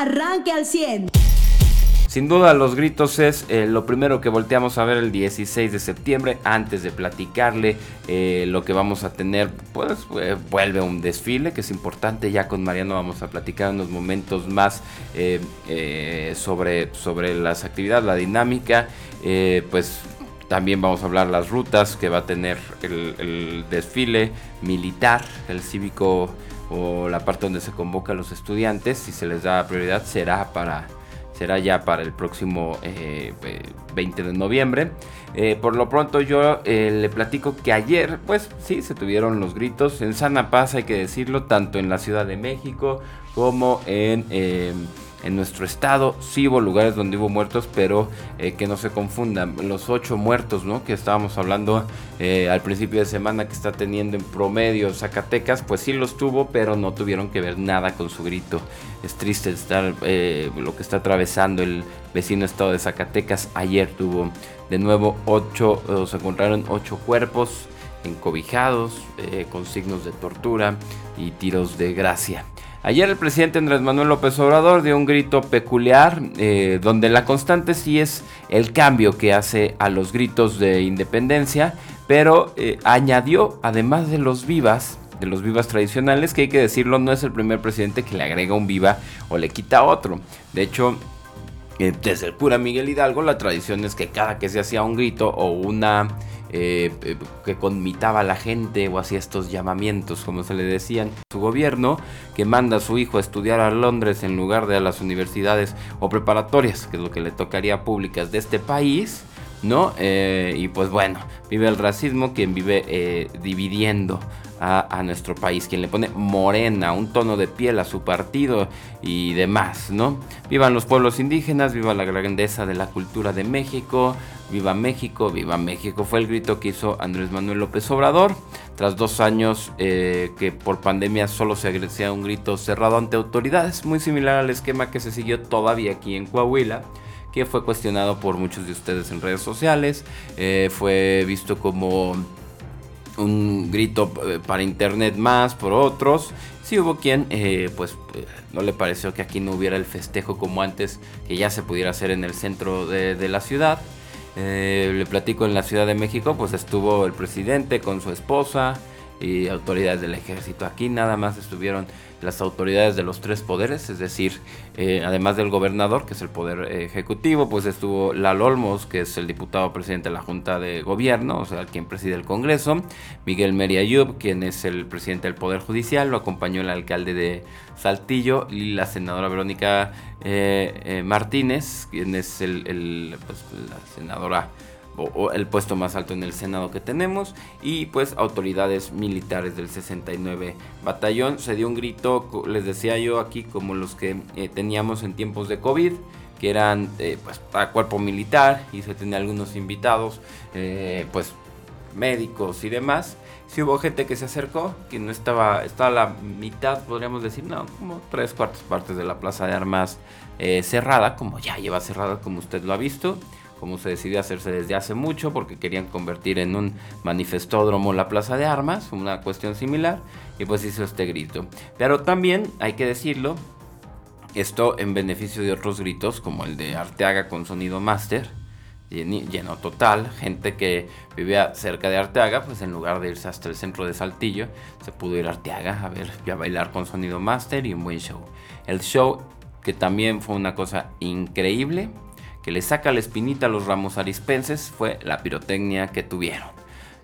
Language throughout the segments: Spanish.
arranque al 100. Sin duda los gritos es eh, lo primero que volteamos a ver el 16 de septiembre antes de platicarle eh, lo que vamos a tener. Pues eh, vuelve un desfile que es importante. Ya con Mariano vamos a platicar unos momentos más sobre, sobre las actividades, la dinámica. pues también vamos a hablar las rutas que va a tener el, desfile militar, el cívico o la parte donde se convoca a los estudiantes. Si se les da prioridad será para será ya para el próximo 20 eh, de noviembre. Eh, por lo pronto yo eh, le platico que ayer, pues sí, se tuvieron los gritos en Sana Paz, hay que decirlo, tanto en la Ciudad de México como en en nuestro estado sí hubo lugares donde hubo muertos, pero eh, que no se confundan. Los ocho muertos, ¿no? Que estábamos hablando eh, al principio de semana que está teniendo en promedio Zacatecas, pues sí los tuvo, pero no tuvieron que ver nada con su grito. Es triste estar eh, lo que está atravesando el vecino estado de Zacatecas. Ayer tuvo de nuevo ocho, se encontraron ocho cuerpos encobijados con signos de tortura y tiros de gracia. Ayer el presidente Andrés Manuel López Obrador dio un grito peculiar, eh, donde la constante sí es el cambio que hace a los gritos de independencia, pero eh, añadió, además de los vivas, de los vivas tradicionales, que hay que decirlo, no es el primer presidente que le agrega un viva o le quita otro. De hecho, eh, desde el cura Miguel Hidalgo, la tradición es que cada que se hacía un grito o una eh, eh, que conmitaba a la gente o hacía estos llamamientos, como se le decían. Su gobierno que manda a su hijo a estudiar a Londres en lugar de a las universidades o preparatorias, que es lo que le tocaría públicas de este país. ¿No? Eh, y pues bueno, vive el racismo quien vive dividiendo a, nuestro país, quien le pone morena, un tono de piel a su partido y demás, ¿no? Vivan los pueblos indígenas, viva la grandeza de la cultura de México, Viva México, viva México. Fue el grito que hizo Andrés Manuel López Obrador. Tras dos años eh, que por pandemia solo se agradecía un grito cerrado ante autoridades, muy similar al esquema que se siguió todavía aquí en Coahuila que fue cuestionado por muchos de ustedes en redes sociales, eh, fue visto como un grito eh, para internet más por otros. Sí hubo quien, pues, no le pareció que aquí no hubiera el festejo como antes, que ya se pudiera hacer en el centro de la ciudad. Eh, le platico en la Ciudad de México, pues estuvo el presidente con su esposa y autoridades del ejército. Aquí nada más estuvieron las autoridades de los tres poderes, es decir, eh, además del gobernador, que es el poder ejecutivo, pues estuvo Lalo Olmos, que es el diputado presidente de la Junta de Gobierno, o sea, quien preside el Congreso, Miguel Meriayub, quien es el presidente del Poder Judicial, lo acompañó el alcalde de Saltillo y la senadora Verónica eh, eh, Martínez, quien es el, pues, la senadora o, el puesto más alto en el Senado que tenemos y pues autoridades militares del 69 batallón. Se dio un grito, les decía yo aquí, como los que eh, teníamos en tiempos de COVID que eran eh, pues para cuerpo militar y se tenía algunos invitados, eh, pues médicos y demás. Si hubo gente que se acercó, que no estaba, estaba la mitad, podríamos decir, no, como tres cuartas partes de la plaza de armas cerrada, como ya lleva cerrada, como usted lo ha visto como se decidió hacerse desde hace mucho porque querían convertir en un manifestódromo la plaza de armas, una cuestión similar, y pues hizo este grito. Pero también hay que decirlo, esto en beneficio de otros gritos como el de Arteaga con sonido máster, lleno total, gente que vivía cerca de Arteaga, pues en lugar de irse hasta el centro de Saltillo, se pudo ir a Arteaga a ver, a bailar con sonido máster y un buen show. El show que también fue una cosa increíble, que le saca la espinita a los ramos arispenses fue la pirotecnia que tuvieron.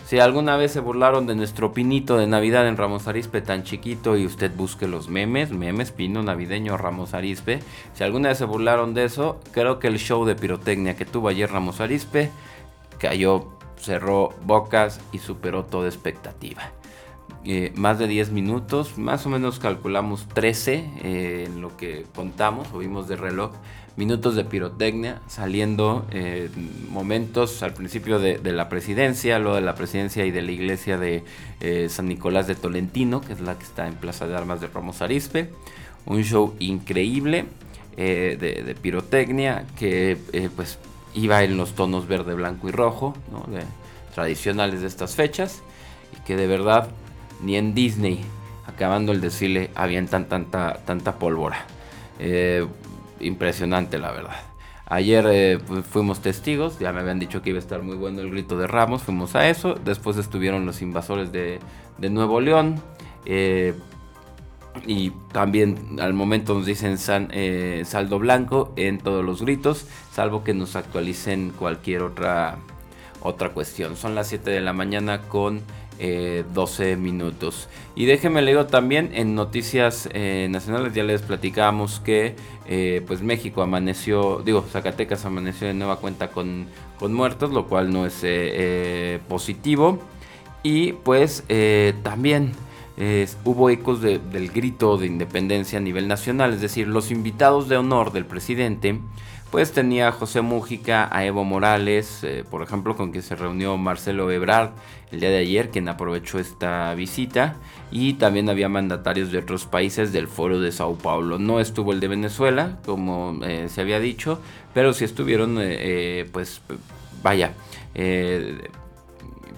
Si alguna vez se burlaron de nuestro pinito de Navidad en Ramos Arispe tan chiquito y usted busque los memes, memes, pino navideño Ramos Arispe, si alguna vez se burlaron de eso, creo que el show de pirotecnia que tuvo ayer Ramos Arispe cayó, cerró bocas y superó toda expectativa. Eh, más de 10 minutos, más o menos calculamos 13 eh, en lo que contamos o vimos de reloj, minutos de pirotecnia, saliendo eh, momentos al principio de, la presidencia, luego de la presidencia y de la iglesia de San Nicolás de Tolentino, que es la que está en Plaza de Armas de Ramos Arispe. Un show increíble de, pirotecnia que pues iba en los tonos verde, blanco y rojo, tradicionales de estas fechas, y que de verdad ni en Disney, acabando el desfile, avientan tanta, tanta pólvora. impresionante la verdad. Ayer eh, fuimos testigos, ya me habían dicho que iba a estar muy bueno el grito de Ramos, fuimos a eso, después estuvieron los invasores de, Nuevo León, eh, y también al momento nos dicen eh, saldo blanco en todos los gritos, salvo que nos actualicen cualquier otra, otra cuestión. Son las 7 de la mañana con 12 eh, minutos. Y déjenme leer también en noticias eh, nacionales, ya les platicamos que pues México amaneció, digo, Zacatecas amaneció de nueva cuenta con, con muertos, lo cual no es positivo. Y pues también hubo ecos del grito de independencia a nivel nacional, es decir, los invitados de honor del presidente, pues tenía a José Mújica, a Evo Morales, eh, por ejemplo, con quien se reunió Marcelo Ebrard el día de ayer, quien aprovechó esta visita, y también había mandatarios de otros países del Foro de Sao Paulo. No estuvo el de Venezuela, como eh, se había dicho, pero sí estuvieron, eh, pues, vaya,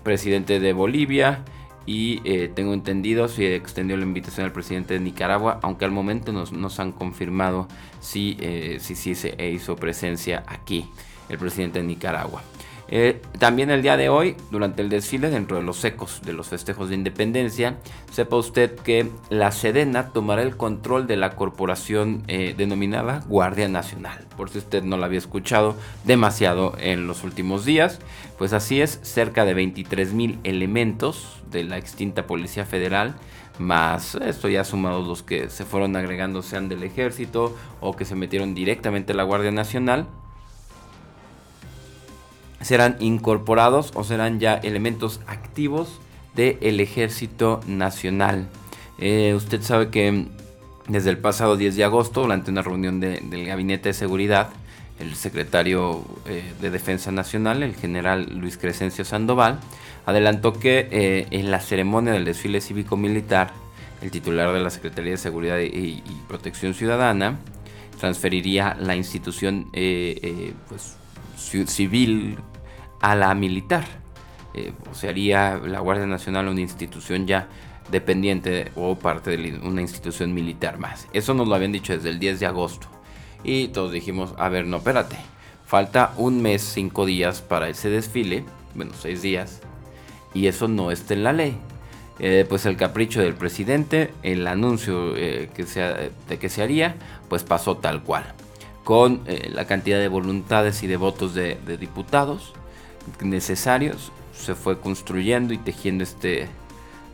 presidente de Bolivia, y eh, tengo entendido si extendió la invitación al presidente de Nicaragua, aunque al momento nos, nos han confirmado si, eh, si, si se hizo presencia aquí el presidente de Nicaragua. Eh, también el día de hoy, durante el desfile, dentro de los ecos de los festejos de independencia, sepa usted que la Sedena tomará el control de la corporación eh, denominada Guardia Nacional. Por si usted no la había escuchado demasiado en los últimos días, pues así es, cerca de 23 mil elementos de la extinta Policía Federal más esto ya sumados los que se fueron agregando sean del ejército o que se metieron directamente a la Guardia Nacional serán incorporados o serán ya elementos activos del Ejército Nacional. Eh, usted sabe que desde el pasado 10 de agosto, durante una reunión del Gabinete de Seguridad, el secretario eh, de Defensa Nacional, el general Luis Crescencio Sandoval, adelantó que eh, en la ceremonia del desfile cívico-militar, el titular de la Secretaría de Seguridad y, Protección Ciudadana transferiría la institución pues, civil a la militar. Eh, haría la Guardia Nacional una institución ya dependiente o parte de una institución militar más. Eso nos lo habían dicho desde el 10 de agosto. Y todos dijimos, a ver, no, espérate. Falta un mes, cinco días para ese desfile. Bueno, seis días. Y eso no está en la ley. Eh, pues el capricho del presidente, el anuncio eh, que de que se haría, pues pasó tal cual con eh, la cantidad de voluntades y de votos de, diputados necesarios, se fue construyendo y tejiendo este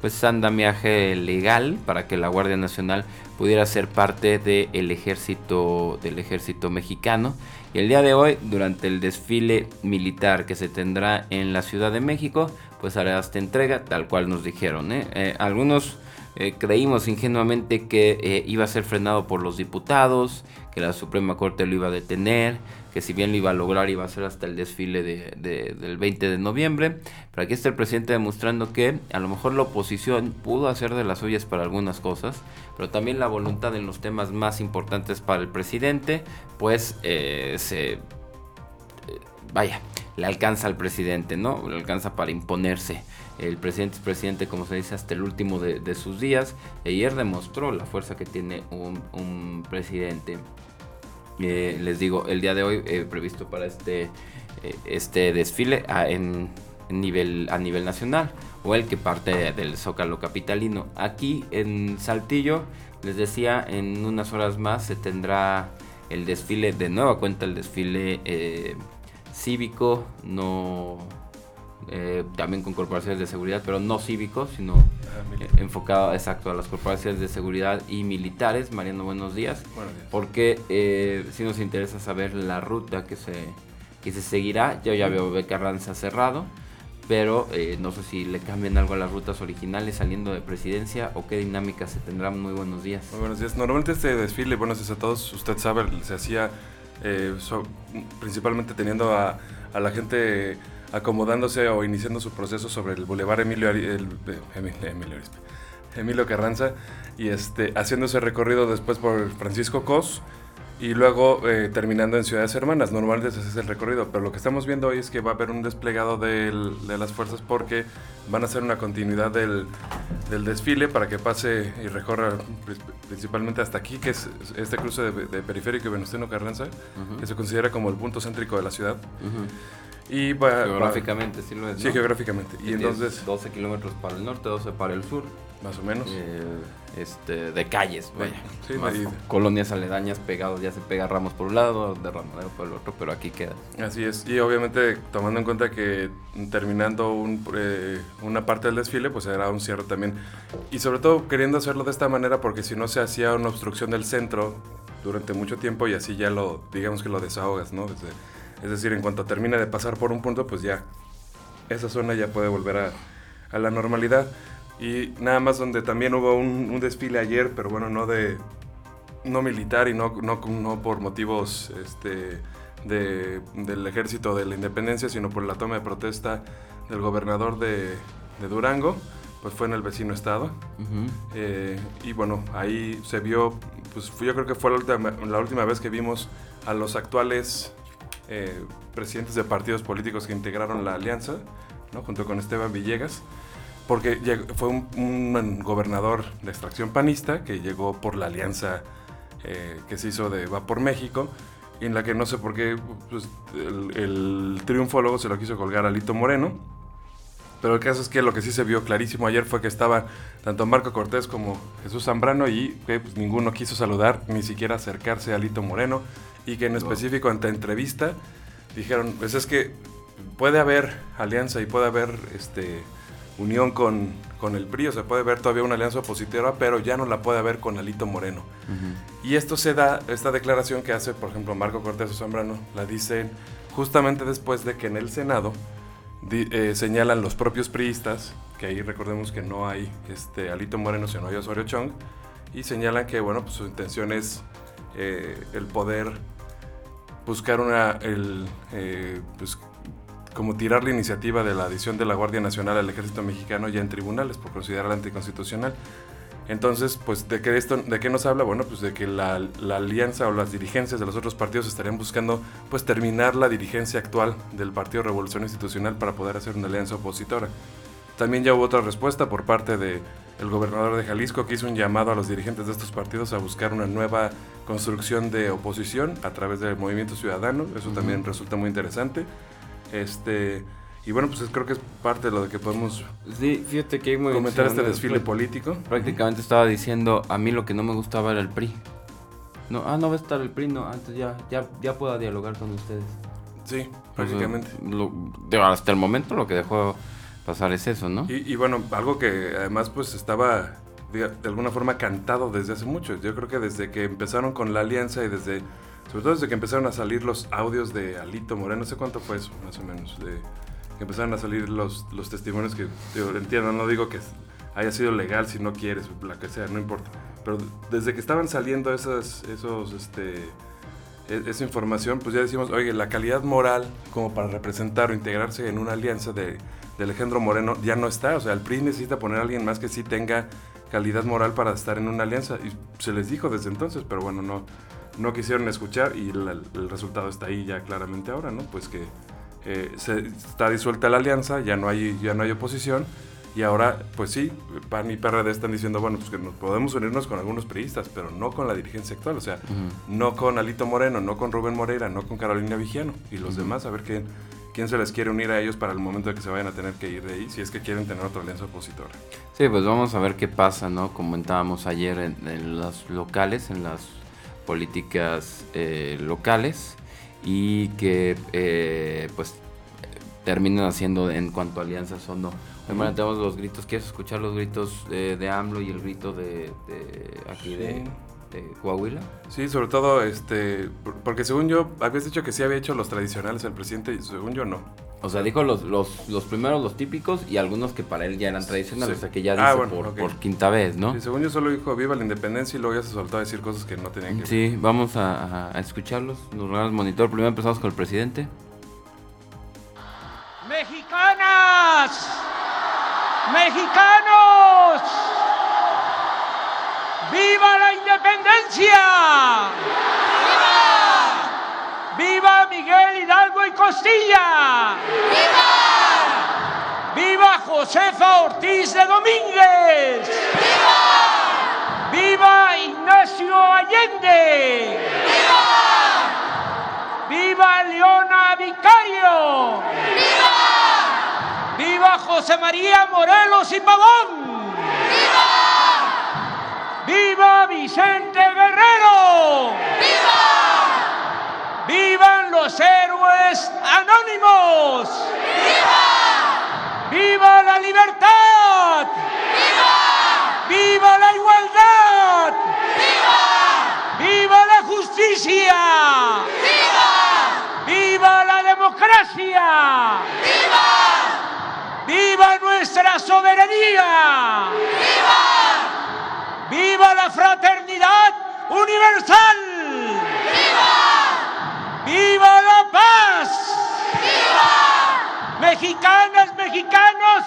pues andamiaje legal para que la Guardia Nacional pudiera ser parte del ejército del ejército mexicano y el día de hoy durante el desfile militar que se tendrá en la Ciudad de México pues hará esta entrega tal cual nos dijeron ¿eh? Eh, algunos creímos ingenuamente que iba a ser frenado por los diputados que la Suprema Corte lo iba a detener, que si bien lo iba a lograr iba a ser hasta el desfile de, del 20 de noviembre. Pero aquí está el presidente demostrando que a lo mejor la oposición pudo hacer de las suyas para algunas cosas, pero también la voluntad en los temas más importantes para el presidente, pues eh, se... Eh, vaya, le alcanza al presidente, ¿no? Le alcanza para imponerse. El presidente es presidente, como se dice, hasta el último de, sus días. Ayer demostró la fuerza que tiene un, presidente. Eh, les digo, el día de hoy he previsto para este, eh, este desfile a, nivel, a nivel nacional o el que parte del Zócalo Capitalino. Aquí en Saltillo, les decía, en unas horas más se tendrá el desfile, de nueva cuenta el desfile eh, cívico, no eh, también con corporaciones de seguridad, pero no cívicos, sino ah, enfocado exacto a las corporaciones de seguridad y militares. Mariano, buenos días. Porque eh, si nos interesa saber la ruta que se, que se seguirá. Yo ya veo Becarranza cerrado, pero eh, no sé si le cambian algo a las rutas originales saliendo de presidencia o qué dinámica se tendrá. Muy buenos días. Muy buenos días. Normalmente este desfile, buenos días a todos, usted sabe, se hacía principalmente teniendo a, a la gente acomodándose o iniciando su proceso sobre el Boulevard Emilio, el, Emilio, Emilio, Carranza y este, haciendo ese recorrido después por Francisco Cos y luego eh, terminando en Ciudades Hermanas. Normalmente ese es el recorrido, pero lo que estamos viendo hoy es que va a haber un desplegado del, de las fuerzas porque van a hacer una continuidad del, del, desfile para que pase y recorra principalmente hasta aquí, que es este cruce de, Periférico y Venustiano Carranza, que se considera como el punto céntrico de la ciudad. Y geográficamente, sí lo es. Sí, geográficamente. Y, entonces. 12 kilómetros para el norte, 12 para el sur. Más o menos. Eh, este, de calles, vaya. Sí, colonias aledañas pegados, ya se pega Ramos por un lado, de Ramadero por el otro, pero aquí queda. Así es. Y obviamente tomando en cuenta que terminando un, eh, una parte del desfile, pues era un cierre también. Y sobre todo queriendo hacerlo de esta manera porque si no se hacía una obstrucción del centro durante mucho tiempo y así ya lo, digamos que lo desahogas, ¿no? Desde, es decir, en cuanto termine de pasar por un punto, pues ya esa zona ya puede volver a, a la normalidad. Y nada más donde también hubo un, desfile ayer, pero bueno, no de no militar y no, no, no por motivos este, de, del ejército de la independencia, sino por la toma de protesta del gobernador de, de Durango, pues fue en el vecino estado. Eh, y bueno, ahí se vio, pues yo creo que fue la última, la última vez que vimos a los actuales eh, presidentes de partidos políticos que integraron la alianza, ¿no? junto con Esteban Villegas porque fue un, gobernador de extracción panista que llegó por la alianza eh, que se hizo de Va por México, en la que no sé por qué pues, el, triunfo luego se lo quiso colgar a Lito Moreno. Pero el caso es que lo que sí se vio clarísimo ayer fue que estaba tanto Marco Cortés como Jesús Zambrano y que pues, ninguno quiso saludar, ni siquiera acercarse a Lito Moreno, y que en específico ante entrevista dijeron, pues es que puede haber alianza y puede haber este unión con, con, el PRI, o sea, puede haber todavía una alianza opositora, pero ya no la puede haber con Alito Moreno. Y esto se da, esta declaración que hace, por ejemplo, Marco Cortés o Zambrano, la dicen justamente después de que en el Senado eh, señalan los propios priistas, que ahí recordemos que no hay este, Alito Moreno, sino hay Osorio Chong, y señalan que, bueno, pues su intención es eh, el poder buscar una, el, eh, pues, como tirar la iniciativa de la adición de la Guardia Nacional al Ejército Mexicano ya en tribunales por considerarla anticonstitucional. Entonces, pues, ¿de qué, esto, ¿de qué nos habla? Bueno, pues de que la, alianza o las dirigencias de los otros partidos estarían buscando, pues, terminar la dirigencia actual del Partido Revolución Institucional para poder hacer una alianza opositora. También ya hubo otra respuesta por parte del el gobernador de Jalisco que hizo un llamado a los dirigentes de estos partidos a buscar una nueva construcción de oposición a través del movimiento ciudadano. Eso también resulta muy interesante. Este, y bueno, pues creo que es parte de lo de que podemos sí, fíjate que comentar este desfile político. Prácticamente estaba diciendo, a mí lo que no me gustaba era el PRI. No, ah, no va a estar el PRI, no, antes ya, ya, ya pueda dialogar con ustedes. Sí, prácticamente. hasta el momento lo que dejó pasar es eso, ¿no? Y, bueno, algo que además pues estaba de, de, alguna forma cantado desde hace mucho. Yo creo que desde que empezaron con la alianza y desde sobre todo desde que empezaron a salir los audios de Alito Moreno, no sé cuánto fue eso, más o menos, de que empezaron a salir los, los testimonios que, yo entiendo, no digo que haya sido legal si no quieres, la que sea, no importa. Pero desde que estaban saliendo esas, esos, este, e, esa información, pues ya decimos, oye, la calidad moral como para representar o integrarse en una alianza de, de Alejandro Moreno ya no está. O sea, el PRI necesita poner a alguien más que sí tenga calidad moral para estar en una alianza. Y se les dijo desde entonces, pero bueno, no, no quisieron escuchar y el resultado está ahí ya claramente ahora, ¿no? Pues que eh, se, está disuelta la alianza, ya no, hay, ya no hay oposición y ahora, pues sí, PAN y PRD están diciendo, bueno, pues que nos podemos unirnos con algunos periodistas, pero no con la dirigencia actual, o sea, no con Alito Moreno, no con Rubén Moreira, no con Carolina Vigiano y los demás, a ver quién, quién se les quiere unir a ellos para el momento de que se vayan a tener que ir de ahí, si es que quieren tener otra alianza opositora. Sí, pues vamos a ver qué pasa, ¿no? Comentábamos ayer en, en los locales, en las políticas eh, locales y que eh, pues terminan haciendo en cuanto a alianzas o no. Bueno, tenemos los gritos, ¿quieres escuchar los gritos de, de AMLO y el grito de, aquí de, Coahuila? Sí, sobre todo, este, porque según yo, habías dicho que sí había hecho los tradicionales el presidente y según yo no. O sea, dijo los, los, los primeros, los típicos, y algunos que para él ya eran tradicionales, o sea, que ya ah, dice por, quinta vez, ¿no? Sí, según yo solo dijo viva la independencia y luego ya se soltó a decir cosas que no tenían que Sí, vamos a, escucharlos. Nos regalamos monitor. Primero empezamos con el presidente. ¡Mexicanas! ¡Mexicanos! ¡Viva la independencia! ¡Viva! ¡Viva Miguel Hidalgo y Costilla! ¡Viva! ¡Viva Josefa Ortiz de Domínguez! ¡Viva! ¡Viva Ignacio Allende! ¡Viva! ¡Viva Leona Vicario! ¡Viva! ¡Viva José María Morelos y Pavón! ¡Viva! ¡Viva Vicente Guerrero! ¡Viva! ¡Vivan los héroes anónimos! ¡Viva! ¡Viva la libertad! ¡Viva! ¡Viva la igualdad! ¡Viva! ¡Viva la justicia! ¡Viva! ¡Viva la democracia! ¡Viva! ¡Viva nuestra soberanía! ¡Viva! ¡Viva la fraternidad universal! ¡Viva! ¡Viva la paz! ¡Viva! Mexicanas, mexicanos,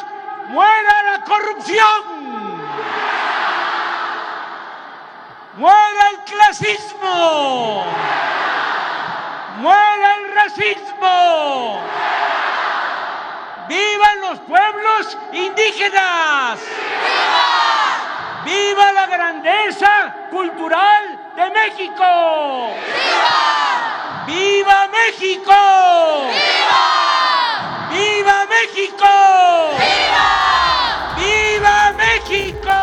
muera la corrupción. ¡Muera el clasismo! ¡Muera el racismo! ¡Vivan los pueblos indígenas! ¡Viva! ¡Viva la grandeza cultural de México! ¡Viva! ¡Viva México! ¡Viva! ¡Viva México! ¡Viva! ¡Viva México!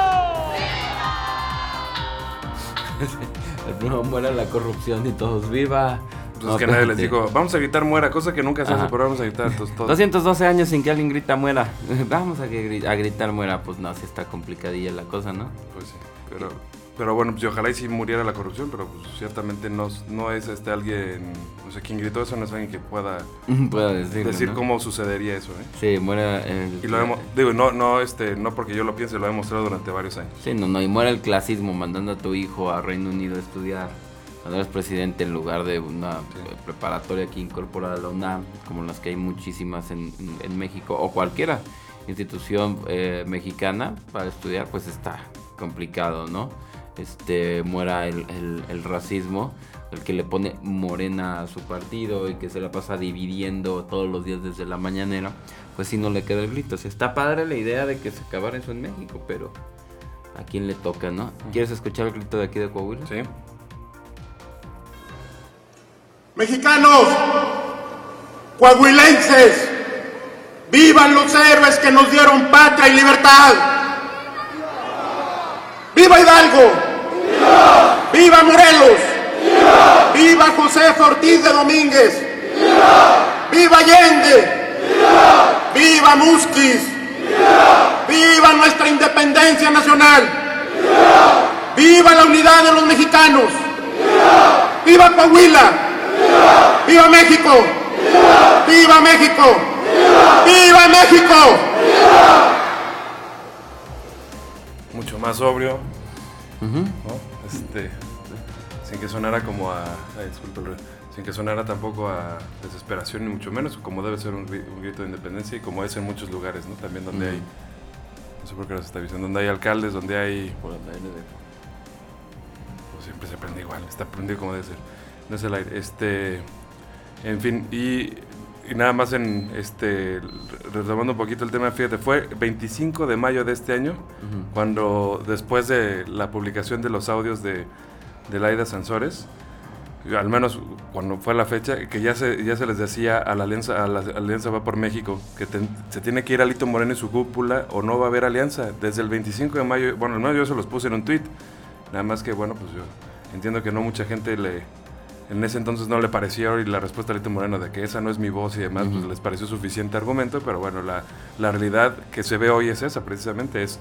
No muera la corrupción y todos viva. Pues No, es que nadie les dijo, vamos a gritar muera, cosa que nunca se hace, Ajá. pero vamos a gritar entonces, todos. 212 años sin que alguien grita muera. Vamos a, a gritar muera. Pues no, sí está complicadilla la cosa, ¿no? Pues sí, pero, pero bueno, pues ojalá y si muriera la corrupción, pero pues ciertamente no, no es este alguien, o sea, quien gritó eso no es alguien que pueda Puedo decirlo, decir ¿no? cómo sucedería eso, ¿eh? Sí, muera el... Y lo hemos, digo, no, no, este, no porque yo lo piense, lo he demostrado durante varios años. Sí, no, no, y muera el clasismo mandando a tu hijo a Reino Unido a estudiar. Cuando eres presidente en lugar de una preparatoria que incorpora a la UNAM, como las que hay muchísimas en, en- México, o cualquiera institución eh, mexicana para estudiar, pues está complicado, ¿no? Este, muera el, el- el racismo, el que le pone morena a su partido y que se la pasa dividiendo todos los días desde la mañanera, pues sí no le queda el grito. O sea, está padre la idea de que se acabara eso en México, pero a quién le toca, ¿no? ¿Quieres escuchar el grito de aquí de Coahuila? ¿Sí? Mexicanos, coahuilenses, vivan los héroes que nos dieron patria y libertad. ¡Viva Hidalgo! ¡Viva Morelos! ¡Viva Josefa Ortiz de Domínguez! ¡Viva Allende! ¡Viva Musquiz! ¡Viva nuestra independencia nacional! ¡Viva la unidad de los mexicanos! ¡Viva Coahuila! ¡Viva México! ¡Viva México! ¡Viva México! Mucho más sobrio, ¿no? Este, sin que sonara como a, ay, sin que sonara tampoco a desesperación ni mucho menos, como debe ser un, gri- un grito de independencia y como es en muchos lugares, ¿no? También donde hay, no sé por qué nos está diciendo, donde hay alcaldes, donde hay pues siempre se prende igual, está prendido como debe ser. No es el aire. Este, en fin, y, y nada más en este retomando un poquito el tema, fíjate, fue 25 de mayo de este año cuando después de la publicación de los audios de, de Laida Sansores, al menos cuando fue la fecha, que ya se, ya se les decía a la Alianza, a la Alianza Va por México, que se tiene que ir Alito Moreno y su cúpula o no va a haber alianza. Desde el 25 de mayo, bueno, no, yo se los puse en un tweet, nada más que, bueno, pues yo entiendo que no mucha gente le, en ese entonces no le pareció y la respuesta a Alito Moreno de que esa no es mi voz y demás, pues les pareció suficiente argumento, pero bueno, la, la realidad que se ve hoy es esa, precisamente, es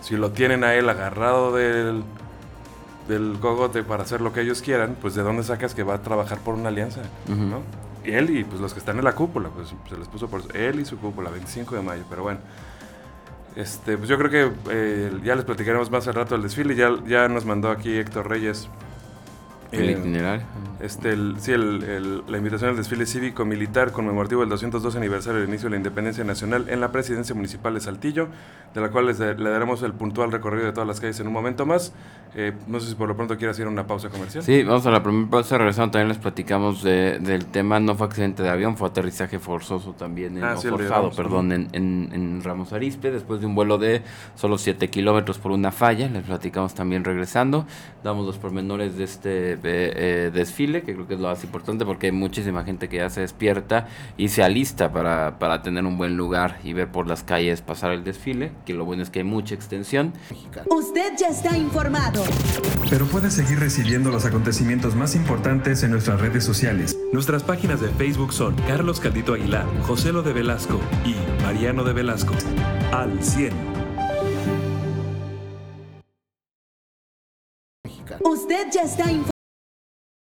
si lo tienen a él agarrado del, del cogote para hacer lo que ellos quieran, pues de dónde sacas que va a trabajar por una alianza, ¿no? Y él y pues los que están en la cúpula, pues se les puso por él y su cúpula, 25 de mayo, pero bueno. Este, pues yo creo que eh, ya les platicaremos más al rato del desfile. Ya, ya nos mandó aquí Héctor Reyes El Eh, itinerario. Este, el- sí, el- el- la invitación al desfile cívico-militar conmemorativo del 202 aniversario del inicio de la independencia nacional en la presidencia municipal de Saltillo, de la cual les le daremos el puntual recorrido de todas las calles en un momento más. Eh, no sé si por lo pronto quieras ir a una pausa comercial. Sí, vamos a la primera pausa. Regresando también les platicamos de- del tema. No fue accidente de avión, fue aterrizaje forzoso también. En, Ah, sí, forzado, Ramos, perdón, en, en- en Ramos Arispe. Después de un vuelo de solo 7 kilómetros por una falla. Les platicamos también regresando. Damos los pormenores de este eh, eh, desfile, que creo que es lo más importante porque hay muchísima gente que ya se despierta y se alista para, para tener un buen lugar y ver por las calles pasar el desfile. Que lo bueno es que hay mucha extensión. Usted ya está informado. Pero puedes seguir recibiendo los acontecimientos más importantes en nuestras redes sociales. Nuestras páginas de Facebook son Carlos Caldito Aguilar, José Lo de Velasco y Mariano de Velasco. Al 100. Usted ya está informado.